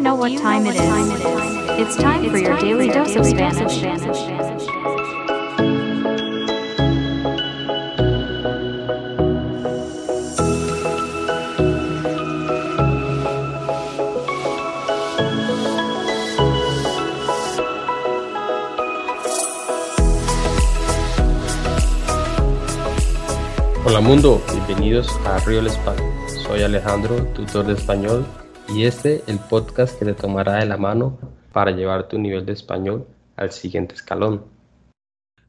know what time it is? It's time for your daily dose of Spanish. Hola mundo, bienvenidos a Real Español. Soy Alejandro, tutor de español, y este el podcast que te tomará de la mano para llevar tu nivel de español al siguiente escalón.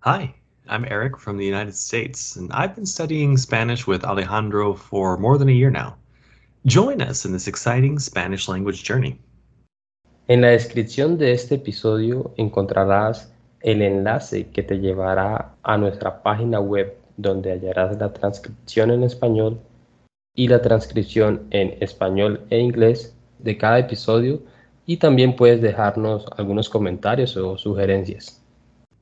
Hi, I'm Eric from the United States, and I've been studying Spanish with Alejandro for more than a year now. Join us in this exciting Spanish language journey. En la descripción de este episodio encontrarás el enlace que te llevará a nuestra página web donde hallarás la transcripción en español y la transcripción en español e inglés de cada episodio y también puedes dejarnos algunos comentarios o sugerencias.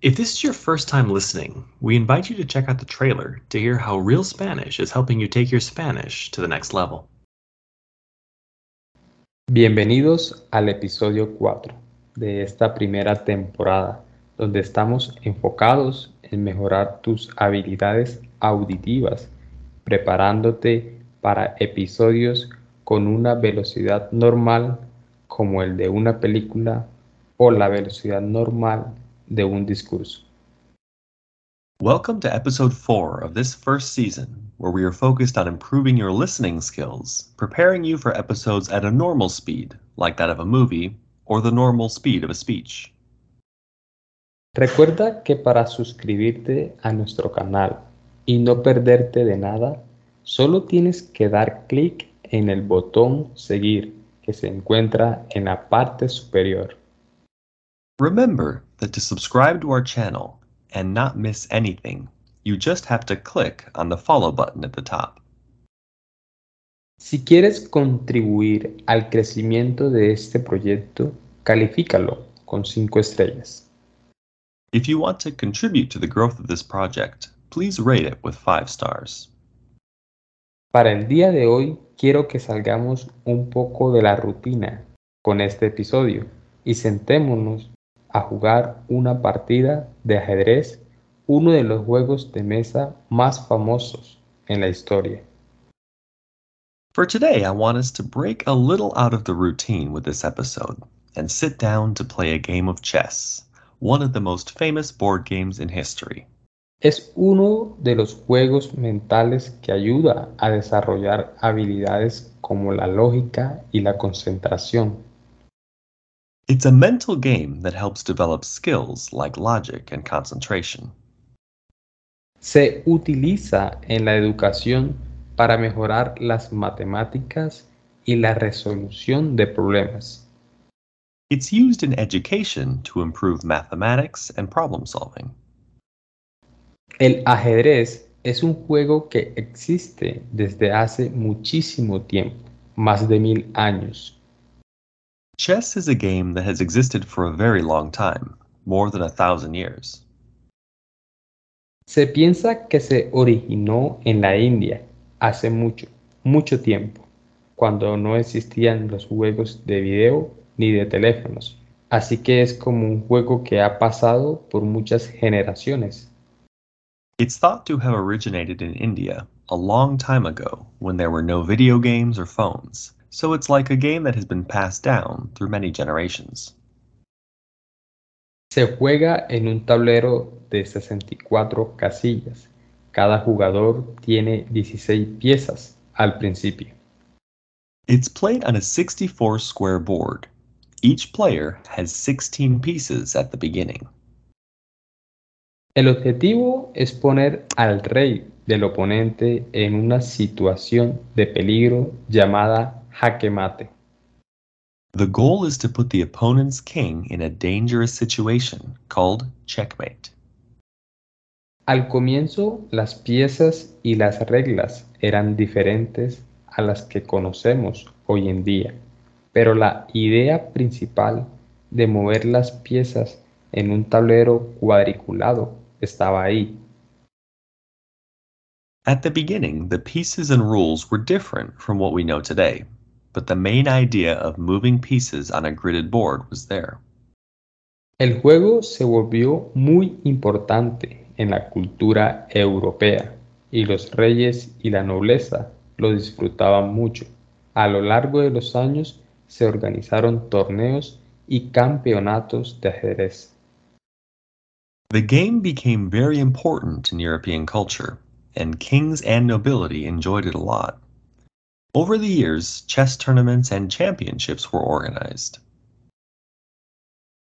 If this is your first time listening, we invite you to check out the trailer to hear how Real Spanish is helping you take your Spanish to the next level. Bienvenidos al episodio 4 de esta primera temporada, donde estamos enfocados en mejorar tus habilidades auditivas, preparándote para episodios con una velocidad normal como el de una película o la velocidad normal de un discurso. Welcome to episode 4 of this first season, where we are focused on improving your listening skills, preparing you for episodes at a normal speed, like that of a movie, or the normal speed of a speech. Recuerda que para suscribirte a nuestro canal y no perderte de nada, solo tienes que dar clic en el botón seguir que se encuentra en la parte superior. Remember that to subscribe to our channel and not miss anything, you just have to click on the follow button at the top. Si quieres contribuir al crecimiento de este proyecto, califícalo con 5 estrellas. If you want to contribute to the growth of this project, please rate it with 5 stars. Para el día de hoy quiero que salgamos un poco de la rutina con este episodio y sentémonos a jugar una partida de ajedrez, uno de los juegos de mesa más famosos en la historia. For today, I want us to break a little out of the routine with this episode and sit down to play a game of chess, one of the most famous board games in history. Es uno de los juegos mentales que ayuda a desarrollar habilidades como la lógica y la concentración. It's a mental game that helps develop skills like logic and concentration. Se utiliza en la educación para mejorar las matemáticas y la resolución de problemas. It's used in education to improve mathematics and problem solving. El ajedrez es un juego que existe desde hace muchísimo tiempo, más de mil años. Chess is a game that has existed for a very long time, more than a thousand years. Se piensa que se originó en la India hace mucho, mucho tiempo, cuando no existían los juegos de video ni de teléfonos. Así que es como un juego que ha pasado por muchas generaciones. It's thought to have originated in India a long time ago when there were no video games or phones, so it's like a game that has been passed down through many generations. Se juega en un tablero de 64 casillas. Cada jugador tiene 16 piezas al principio. It's played on a 64 square board. Each player has 16 pieces at the beginning. El objetivo es poner al rey del oponente en una situación de peligro llamada jaque mate. The goal is to put the opponent's king in a dangerous situation called checkmate. Al comienzo, las piezas y las reglas eran diferentes a las que conocemos hoy en día, pero la idea principal de mover las piezas en un tablero cuadriculado estaba ahí. At the beginning, the pieces and rules were different from what we know today. but the main idea of moving pieces on a gridded board was there. El juego se volvió muy importante en la cultura europea y los reyes y la nobleza lo disfrutaban mucho. A lo largo de los años se organizaron torneos y campeonatos de ajedrez. The game became very important in European culture, and kings and nobility enjoyed it a lot. Over the years, chess tournaments and championships were organized.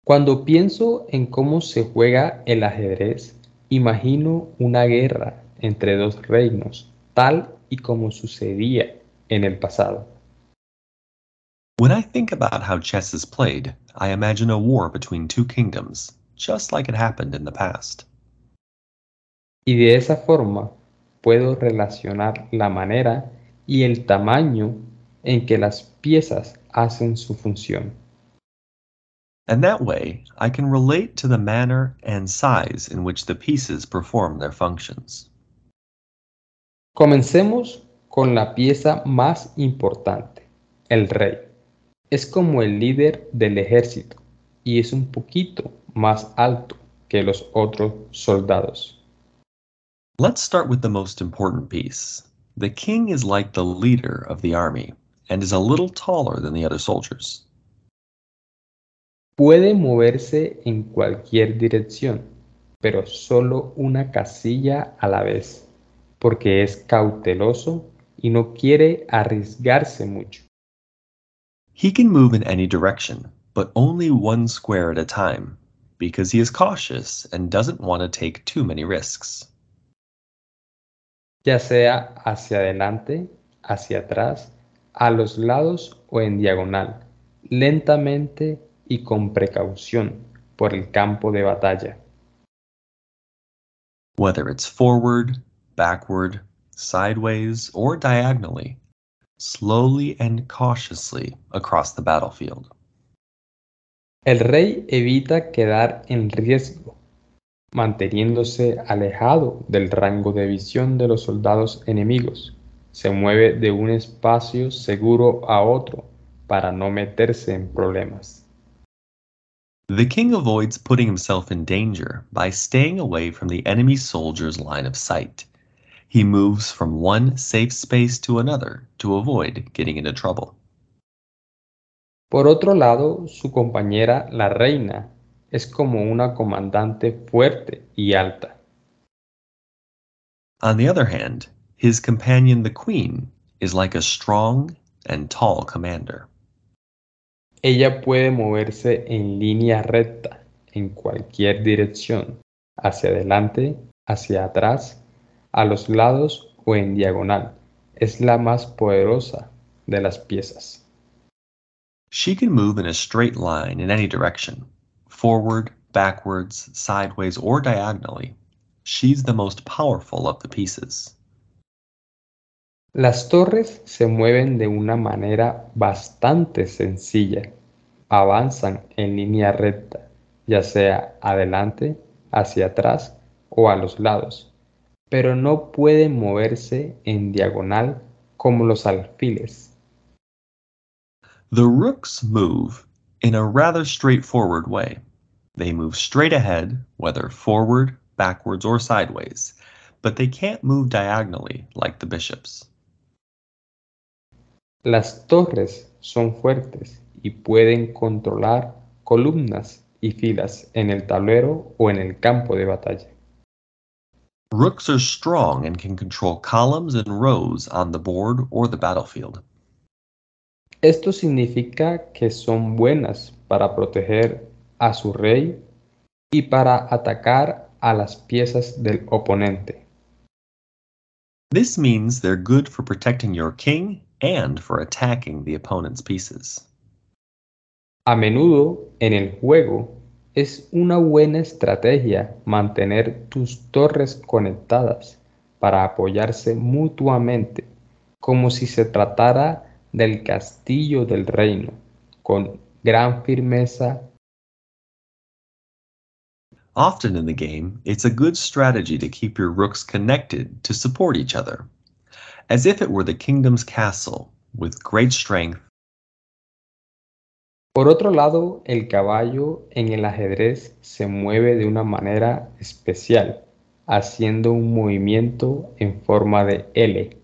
Cuando pienso en cómo se juega el ajedrez, imagino una guerra entre dos reinos, tal y como sucedía en el pasado. When I think about how chess is played, I imagine a war between two kingdoms, just like it happened in the past. Y de esa forma puedo relacionar la manera y el tamaño en que las piezas hacen su función. And that way, I can relate to the manner and size in which the pieces perform their functions. Comencemos con la pieza más importante, el rey. Es como el líder del ejército y es un poquito más alto que los otros soldados. Let's start with the most important piece. The king is like the leader of the army and is a little taller than the other soldiers. Puede moverse en cualquier dirección, pero solo una casilla a la vez, porque es cauteloso y no quiere arriesgarse mucho. He can move in any direction, but only one square at a time, because he is cautious and doesn't want to take too many risks. ya sea hacia adelante, hacia atrás, a los lados o en diagonal, lentamente y con precaución por el campo de batalla. Whether it's forward, backward, sideways, or diagonally, slowly and cautiously across the battlefield. El rey evita quedar en riesgo, manteniéndose alejado del rango de visión de los soldados enemigos. Se mueve de un espacio seguro a otro para no meterse en problemas. The king avoids putting himself in danger by staying away from the enemy soldier's line of sight. He moves from one safe space to another to avoid getting into trouble. Por otro lado, su compañera, la reina, es como una comandante fuerte y alta. On the other hand, his companion, the queen, is like a strong and tall commander. Ella puede moverse en línea recta, en cualquier dirección, hacia adelante, hacia atrás, a los lados o en diagonal. Es la más poderosa de las piezas. She can move in a straight line in any direction, forward, backwards, sideways, or diagonally. She's the most powerful of the pieces. Las torres se mueven de una manera bastante sencilla. Avanzan en línea recta, ya sea adelante, hacia atrás o a los lados, pero no pueden moverse en diagonal como los alfiles. The rooks move in a rather straightforward way. They move straight ahead, whether forward, backwards, or sideways, but they can't move diagonally like the bishops. Las torres son fuertes y pueden controlar columnas y filas en el tablero o en el campo de batalla. Rooks are strong and can control columns and rows on the board or the battlefield. Esto significa que son buenas para proteger a su rey y para atacar a las piezas del oponente. This means they're good for protecting your king and for attacking the opponent's pieces. A menudo en el juego es una buena estrategia mantener tus torres conectadas para apoyarse mutuamente, como si se tratara del castillo del reino, con gran firmeza. Often in the game, it's a good strategy to keep your rooks connected to support each other. As if it were the kingdom's castle, with great strength. Por otro lado, el caballo en el ajedrez se mueve de una manera especial, haciendo un movimiento en forma de L.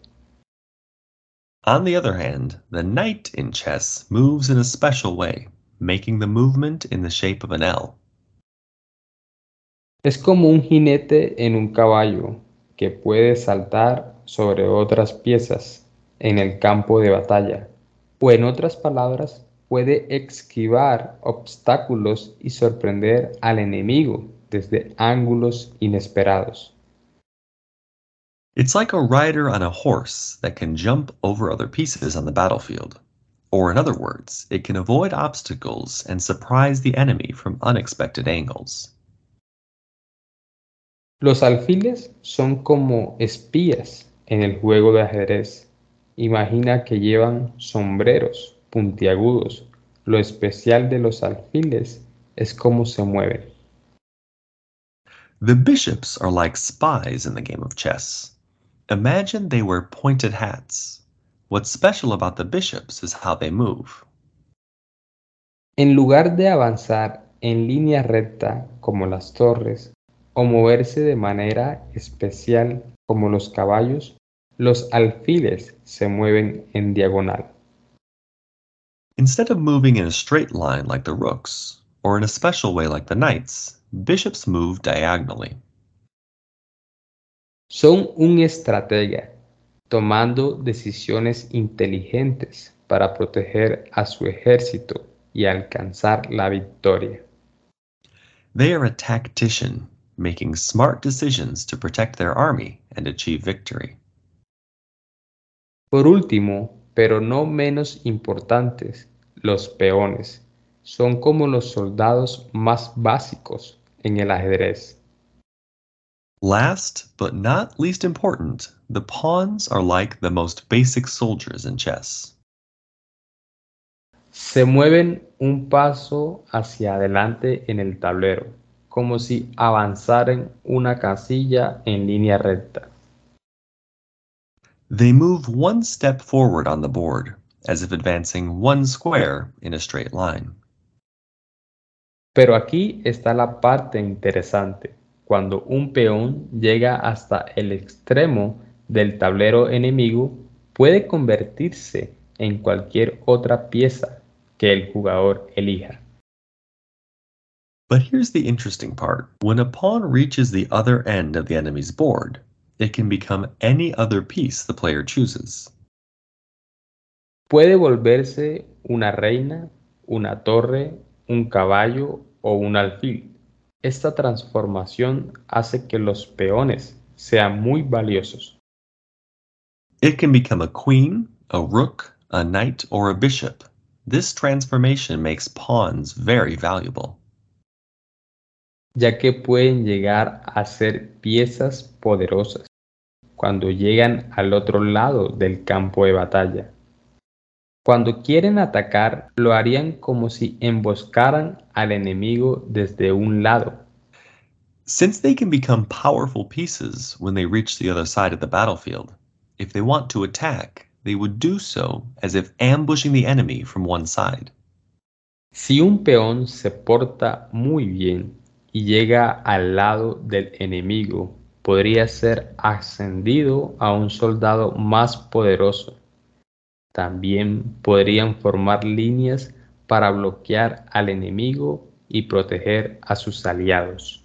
On the other hand, the knight in chess moves in a special way, making the movement in the shape of an L. Es como un jinete en un caballo que puede saltar sobre otras piezas en el campo de batalla, o en otras palabras, puede esquivar obstáculos y sorprender al enemigo desde ángulos inesperados. It's like a rider on a horse that can jump over other pieces on the battlefield. Or, in other words, it can avoid obstacles and surprise the enemy from unexpected angles. Los alfiles son como espías en el juego de ajedrez. Imagina que llevan sombreros puntiagudos. Lo especial de los alfiles es cómo se mueven. The bishops are like spies in the game of chess. Imagine they wear pointed hats. What's special about the bishops is how they move. En lugar de avanzar en línea recta como las torres o moverse de manera especial como los caballos, los alfiles se mueven en diagonal. Instead of moving in a straight line like the rooks, or in a special way like the knights, bishops move diagonally. Son un estratega, tomando decisiones inteligentes para proteger a su ejército y alcanzar la victoria. They are a tactician, making smart decisions to protect their army and achieve victory. Por último, pero no menos importantes, los peones son como los soldados más básicos en el ajedrez. Last but not least important, the pawns are like the most basic soldiers in chess. Se mueven un paso hacia adelante en el tablero, como si avanzaran una casilla en línea recta. They move one step forward on the board, as if advancing one square in a straight line. Pero aquí está la parte interesante. Cuando un peón llega hasta el extremo del tablero enemigo, puede convertirse en cualquier otra pieza que el jugador elija. But here's the interesting part. When a pawn reaches the other end of the enemy's board, it can become any other piece the player chooses. Puede volverse una reina, una torre, un caballo o un alfil. Esta transformación hace que los peones sean muy valiosos. It can become a queen, a rook, a knight, or a bishop. This transformation makes pawns very valuable. ya que pueden llegar a ser piezas poderosas cuando llegan al otro lado del campo de batalla. Cuando quieren atacar, lo harían como si emboscaran al enemigo desde un lado. Since they can become powerful pieces when they reach the other side of the battlefield, if they want to attack, they would do so as if ambushing the enemy from one side. Si un peón se porta muy bien y llega al lado del enemigo, podría ser ascendido a un soldado más poderoso. También podrían formar líneas para bloquear al enemigo y proteger a sus aliados.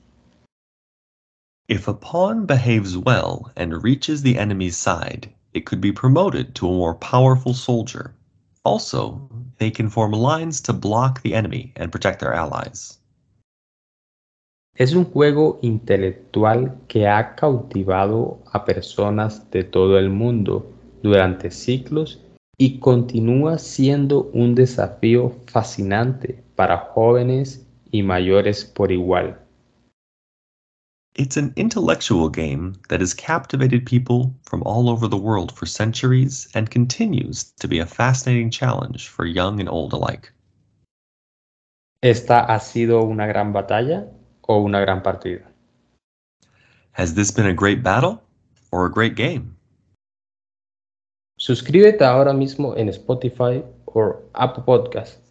If a pawn behaves well and reaches the enemy's side, it could be promoted to a more powerful soldier. Also, they can form lines to block the enemy and protect their allies. Es un juego intelectual que ha cautivado a personas de todo el mundo durante siglos y continúa siendo un desafío fascinante para jóvenes y mayores por igual. It's an intellectual game that has captivated people from all over the world for centuries and continues to be a fascinating challenge for young and old alike. ¿Esta ha sido una gran batalla o una gran partida? Has this been a great battle or a great game? Suscríbete ahora mismo en Spotify o Apple Podcast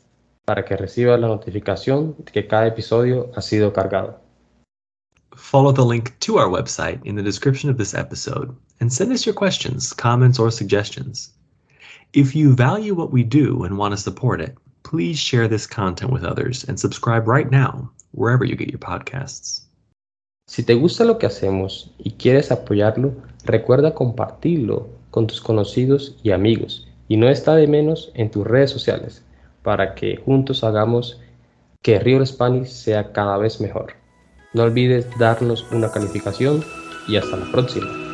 para que recibas la notificación de que cada episodio ha sido cargado. Follow the link to our website in the description of this episode and send us your questions, comments, or suggestions. If you value what we do and want to support it, please share this content with others and subscribe right now, wherever you get your podcasts. Si te gusta lo que hacemos y quieres apoyarlo, recuerda compartirlo con tus conocidos y amigos y no está de menos en tus redes sociales para que juntos hagamos que Real Spanish sea cada vez mejor. No olvides darnos una calificación y hasta la próxima.